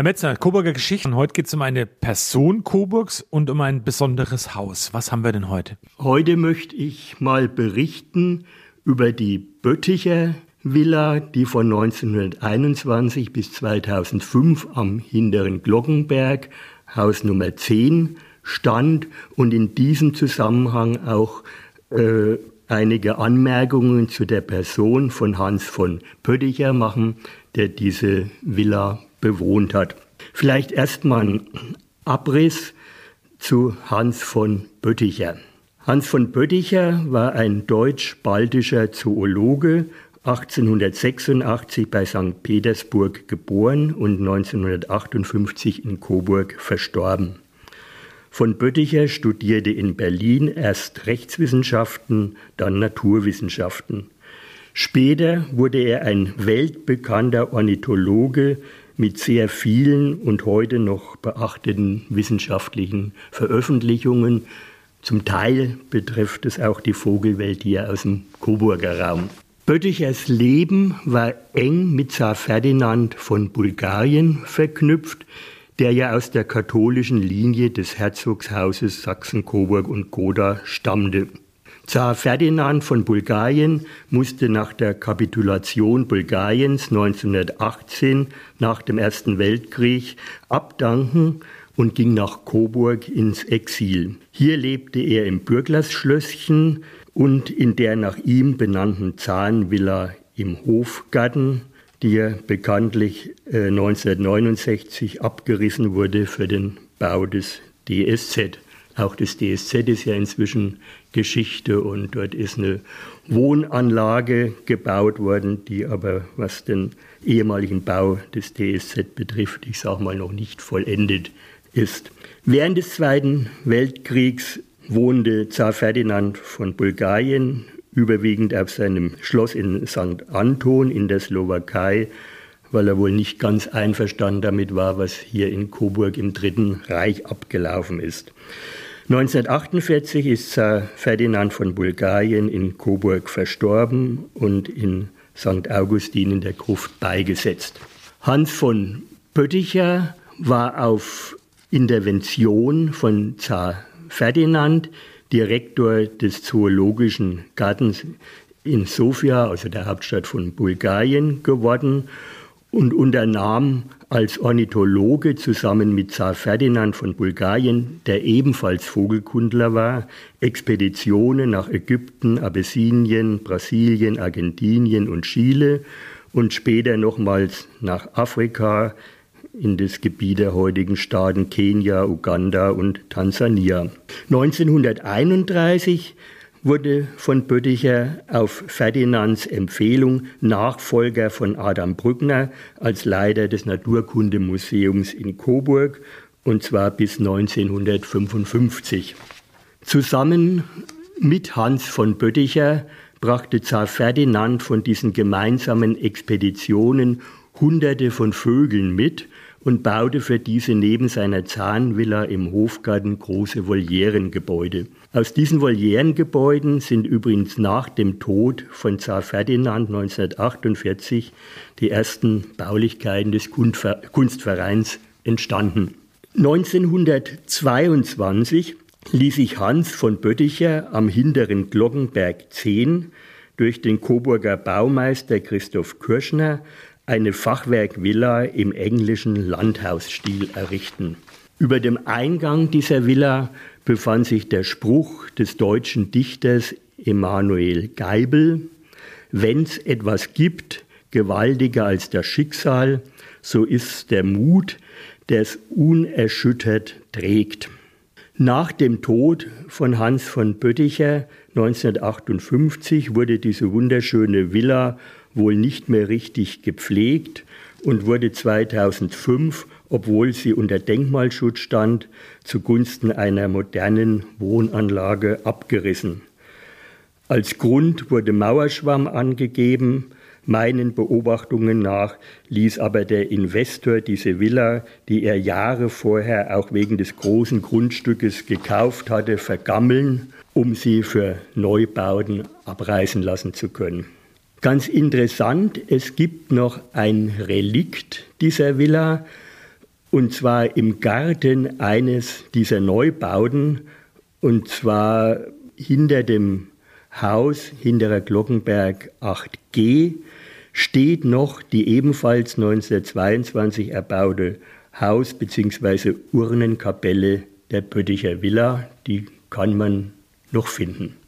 Herr Metzner, Coburger Geschichten. Heute geht es um eine Person Coburgs und um ein besonderes Haus. Was haben wir denn heute? Heute möchte ich mal berichten über die Bötticher Villa, die von 1921 bis 2005 am hinteren Glockenberg, Haus Nummer 10, stand und in diesem Zusammenhang auch äh, einige Anmerkungen zu der Person von Hans von Pötticher machen, der diese Villa bewohnt hat. Vielleicht erstmal ein Abriss zu Hans von Bötticher. Hans von Bötticher war ein deutsch-baltischer Zoologe, 1886 bei St. Petersburg geboren und 1958 in Coburg verstorben. Von Bötticher studierte in Berlin erst Rechtswissenschaften, dann Naturwissenschaften. Später wurde er ein weltbekannter Ornithologe mit sehr vielen und heute noch beachteten wissenschaftlichen Veröffentlichungen. Zum Teil betrifft es auch die Vogelwelt hier aus dem Coburger Raum. Böttichers Leben war eng mit Zar Ferdinand von Bulgarien verknüpft, der ja aus der katholischen Linie des Herzogshauses Sachsen-Coburg und Gotha stammte. Zar Ferdinand von Bulgarien musste nach der Kapitulation Bulgariens 1918 nach dem Ersten Weltkrieg abdanken und ging nach Coburg ins Exil. Hier lebte er im Bürglersschlösschen und in der nach ihm benannten Zahnvilla im Hofgarten die ja bekanntlich 1969 äh, abgerissen wurde für den Bau des DSZ. Auch das DSZ ist ja inzwischen Geschichte und dort ist eine Wohnanlage gebaut worden, die aber, was den ehemaligen Bau des DSZ betrifft, ich sage mal noch nicht vollendet ist. Während des Zweiten Weltkriegs wohnte Zar Ferdinand von Bulgarien überwiegend auf seinem Schloss in St. Anton in der Slowakei, weil er wohl nicht ganz einverstanden damit war, was hier in Coburg im Dritten Reich abgelaufen ist. 1948 ist Zar Ferdinand von Bulgarien in Coburg verstorben und in St. Augustin in der Gruft beigesetzt. Hans von Pötticher war auf Intervention von Zar Ferdinand Direktor des Zoologischen Gartens in Sofia, also der Hauptstadt von Bulgarien, geworden und unternahm als Ornithologe zusammen mit Zar Ferdinand von Bulgarien, der ebenfalls Vogelkundler war, Expeditionen nach Ägypten, Abessinien, Brasilien, Argentinien und Chile und später nochmals nach Afrika, in das Gebiet der heutigen Staaten Kenia, Uganda und Tansania. 1931 wurde von Bötticher auf Ferdinands Empfehlung Nachfolger von Adam Brückner als Leiter des Naturkundemuseums in Coburg und zwar bis 1955. Zusammen mit Hans von Bötticher brachte Zar Ferdinand von diesen gemeinsamen Expeditionen Hunderte von Vögeln mit und baute für diese neben seiner Zahnvilla im Hofgarten große Volierengebäude. Aus diesen Volierengebäuden sind übrigens nach dem Tod von Zar Ferdinand 1948 die ersten Baulichkeiten des Kunstvereins entstanden. 1922 ließ sich Hans von Bötticher am hinteren Glockenberg 10 durch den Coburger Baumeister Christoph Kirschner eine Fachwerkvilla im englischen Landhausstil errichten. Über dem Eingang dieser Villa befand sich der Spruch des deutschen Dichters Emanuel Geibel, Wenn's etwas gibt, gewaltiger als das Schicksal, so ist der Mut, der es unerschüttert trägt. Nach dem Tod von Hans von Bötticher 1958 wurde diese wunderschöne Villa wohl nicht mehr richtig gepflegt und wurde 2005, obwohl sie unter Denkmalschutz stand, zugunsten einer modernen Wohnanlage abgerissen. Als Grund wurde Mauerschwamm angegeben. Meinen Beobachtungen nach ließ aber der Investor diese Villa, die er Jahre vorher auch wegen des großen Grundstückes gekauft hatte, vergammeln, um sie für Neubauten abreißen lassen zu können. Ganz interessant, es gibt noch ein Relikt dieser Villa, Und zwar im Garten eines dieser Neubauten, und zwar hinter dem Haus, hinterer Glockenberg 8G, steht noch die ebenfalls 1922 erbaute Haus- bzw. Urnenkapelle der Pötticher Villa. Die kann man noch finden.